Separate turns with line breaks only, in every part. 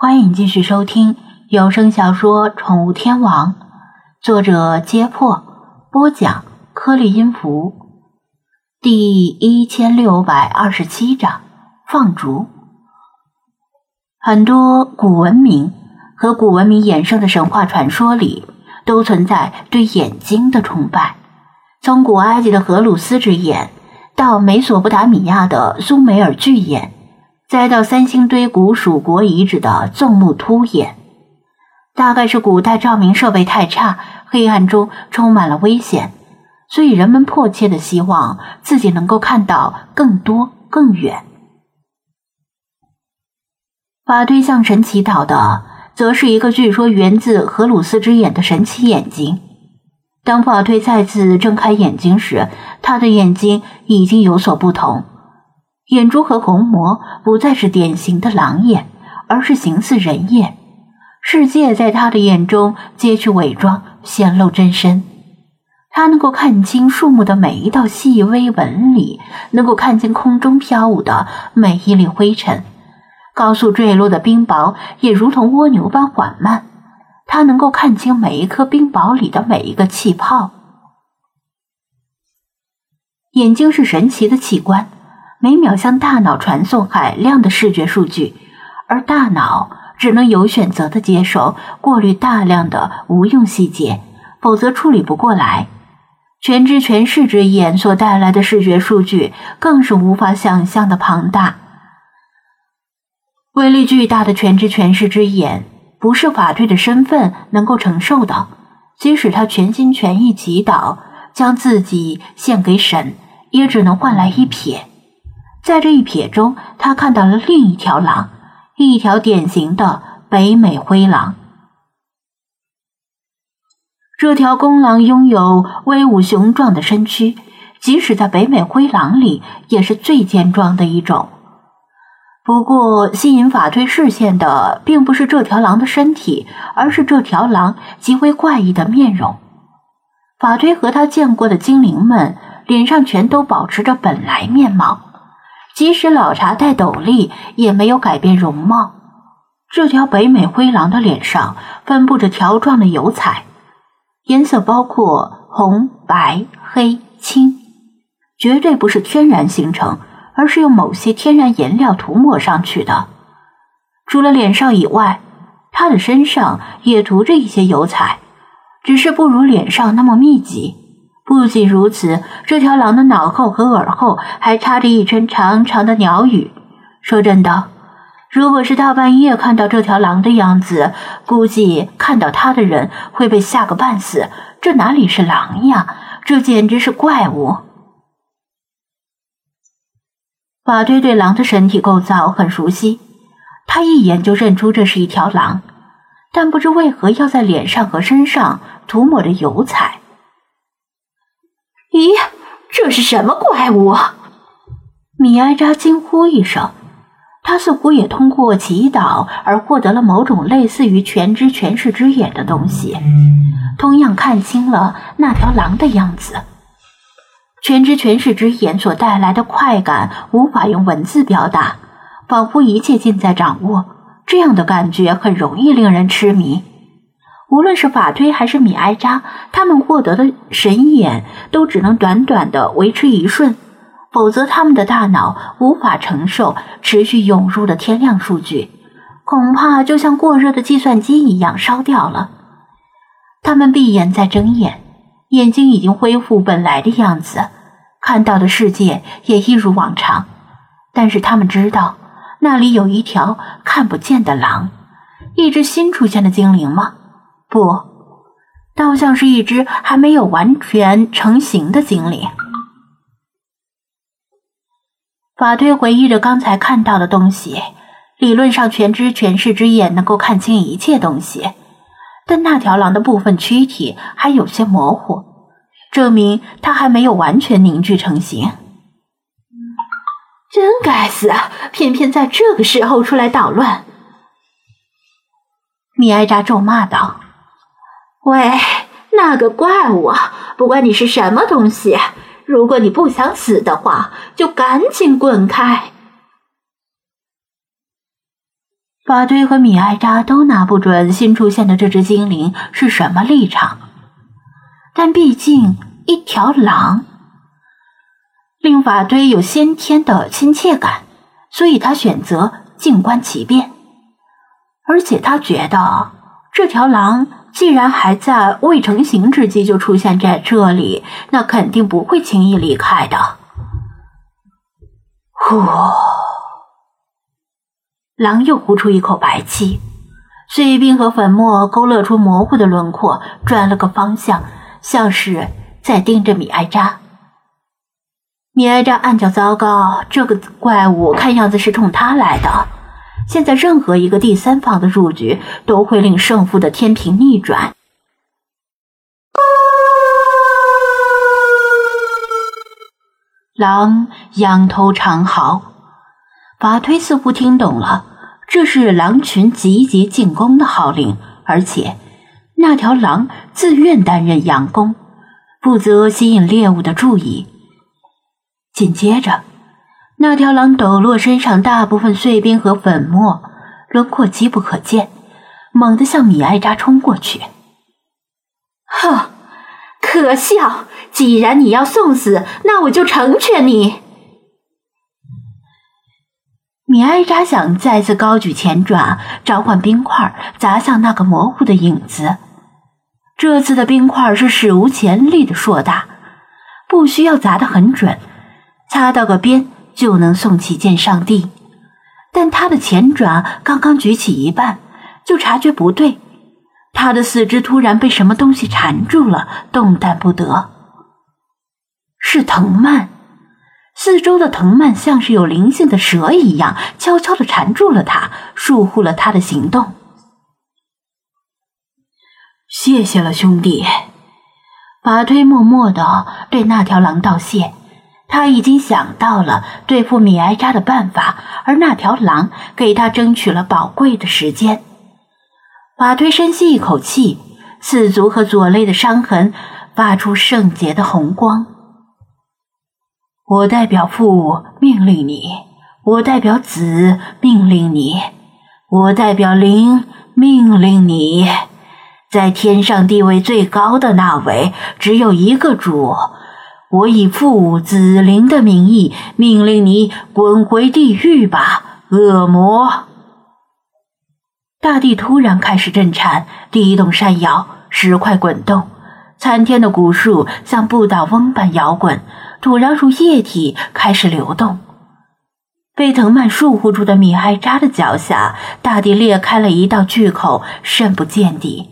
欢迎继续收听有声小说《宠物天王》，作者：揭破，播讲：颗粒音符，第一千六百二十七章放逐。很多古文明和古文明衍生的神话传说里，都存在对眼睛的崇拜。从古埃及的荷鲁斯之眼，到美索不达米亚的苏美尔巨眼。再到三星堆古蜀国遗址的纵目突眼，大概是古代照明设备太差，黑暗中充满了危险，所以人们迫切的希望自己能够看到更多更远。法推向神祈祷的，则是一个据说源自荷鲁斯之眼的神奇眼睛。当法推再次睁开眼睛时，他的眼睛已经有所不同。眼珠和虹膜不再是典型的狼眼，而是形似人眼。世界在他的眼中揭去伪装，显露真身。他能够看清树木的每一道细微纹理，能够看见空中飘舞的每一粒灰尘，高速坠落的冰雹也如同蜗牛般缓慢。他能够看清每一颗冰雹里的每一个气泡。眼睛是神奇的器官。每秒向大脑传送海量的视觉数据，而大脑只能有选择的接受、过滤大量的无用细节，否则处理不过来。全知全视之眼所带来的视觉数据更是无法想象的庞大。威力巨大的全知全视之眼，不是法队的身份能够承受的。即使他全心全意祈祷，将自己献给神，也只能换来一瞥。在这一瞥中，他看到了另一条狼，一条典型的北美灰狼。这条公狼拥有威武雄壮的身躯，即使在北美灰狼里也是最健壮的一种。不过，吸引法推视线的并不是这条狼的身体，而是这条狼极为怪异的面容。法推和他见过的精灵们脸上全都保持着本来面貌。即使老茶戴斗笠，也没有改变容貌。这条北美灰狼的脸上分布着条状的油彩，颜色包括红、白、黑、青，绝对不是天然形成，而是用某些天然颜料涂抹上去的。除了脸上以外，它的身上也涂着一些油彩，只是不如脸上那么密集。不仅如此，这条狼的脑后和耳后还插着一圈长长的鸟羽。说真的，如果是大半夜看到这条狼的样子，估计看到它的人会被吓个半死。这哪里是狼呀？这简直是怪物！法队对狼的身体构造很熟悉，他一眼就认出这是一条狼，但不知为何要在脸上和身上涂抹着油彩。
咦，这是什么怪物？
米埃扎惊呼一声。他似乎也通过祈祷而获得了某种类似于全知全视之眼的东西，同样看清了那条狼的样子。全知全视之眼所带来的快感无法用文字表达，仿佛一切尽在掌握。这样的感觉很容易令人痴迷。无论是法推还是米埃扎，他们获得的神眼都只能短短的维持一瞬，否则他们的大脑无法承受持续涌入的天量数据，恐怕就像过热的计算机一样烧掉了。他们闭眼再睁眼，眼睛已经恢复本来的样子，看到的世界也一如往常，但是他们知道那里有一条看不见的狼，一只新出现的精灵吗？不，倒像是一只还没有完全成型的精灵。法推回忆着刚才看到的东西，理论上全知全视之眼能够看清一切东西，但那条狼的部分躯体还有些模糊，证明它还没有完全凝聚成型。
真该死，偏偏在这个时候出来捣乱！
米埃扎咒骂道。
喂，那个怪物，不管你是什么东西，如果你不想死的话，就赶紧滚开！
法推和米艾扎都拿不准新出现的这只精灵是什么立场，但毕竟一条狼令法推有先天的亲切感，所以他选择静观其变。而且他觉得，这条狼既然还在未成形之际就出现在这里，那肯定不会轻易离开的。呼，狼又呼出一口白气，碎冰和粉末勾勒出模糊的轮廓，转了个方向，像是在盯着米埃扎。米埃扎暗叫糟糕，这个怪物看样子是冲他来的。现在，任何一个第三方的入局都会令胜负的天平逆转。狼仰头长嚎，法推似乎听懂了，这是狼群集结进攻的号令，而且那条狼自愿担任佯攻，负责吸引猎物的注意。紧接着。那条狼抖落身上大部分碎冰和粉末，轮廓极不可见，猛地向米埃扎冲过去。
哼，可笑！既然你要送死，那我就成全你。
米埃扎想再次高举前爪，召唤冰块砸向那个模糊的影子。这次的冰块是史无前例的硕大，不需要砸得很准，擦到个边。就能送其见上帝，但他的前爪刚刚举起一半，就察觉不对，他的四肢突然被什么东西缠住了，动弹不得。是藤蔓，四周的藤蔓像是有灵性的蛇一样，悄悄地缠住了他，束缚了他的行动。谢谢了，兄弟。法推默默地对那条狼道谢。他已经想到了对付米埃扎的办法，而那条狼给他争取了宝贵的时间。法推深吸一口气，四足和左肋的伤痕发出圣洁的红光。我代表父命令你，我代表子命令你，我代表灵命令你，在天上地位最高的那位，只有一个主。我以父子灵的名义命令你滚回地狱吧，恶魔！大地突然开始震颤，地动山摇，石块滚动，参天的古树像不倒翁般摇滚，土壤如液体开始流动。被藤蔓束缚住的米埃扎的脚下，大地裂开了一道巨口，深不见底，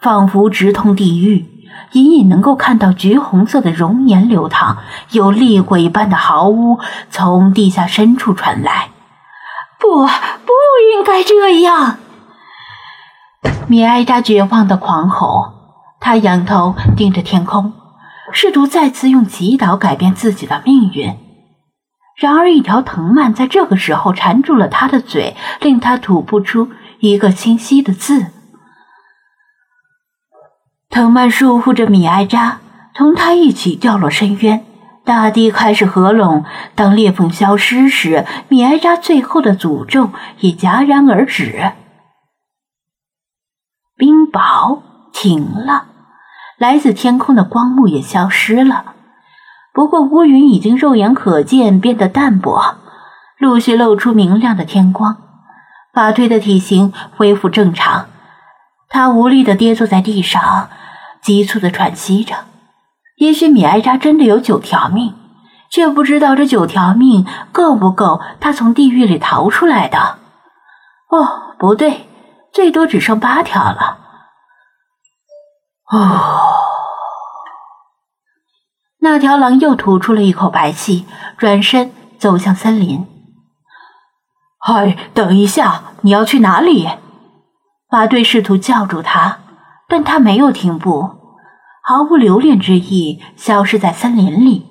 仿佛直通地狱。隐隐能够看到橘红色的熔岩流淌，有厉鬼般的嚎呜从地下深处传来。
不，不应该这样！
米埃扎绝望的狂吼，他仰头盯着天空，试图再次用祈祷改变自己的命运。然而，一条藤蔓在这个时候缠住了他的嘴，令他吐不出一个清晰的字。藤蔓束缚着米埃扎，同他一起掉落深渊。大地开始合拢。当裂缝消失时，米埃扎最后的诅咒也戛然而止。冰雹停了，来自天空的光幕也消失了。不过乌云已经肉眼可见变得淡薄，陆续露出明亮的天光。法推的体型恢复正常，他无力地跌坐在地上。急促的喘息着，也许米埃扎真的有九条命，却不知道这九条命够不够他从地狱里逃出来的。哦，不对，最多只剩八条了。哦，那条狼又吐出了一口白气，转身走向森林。嗨，等一下，你要去哪里？马队试图叫住他。但他没有停步，毫无留恋之意，消失在森林里。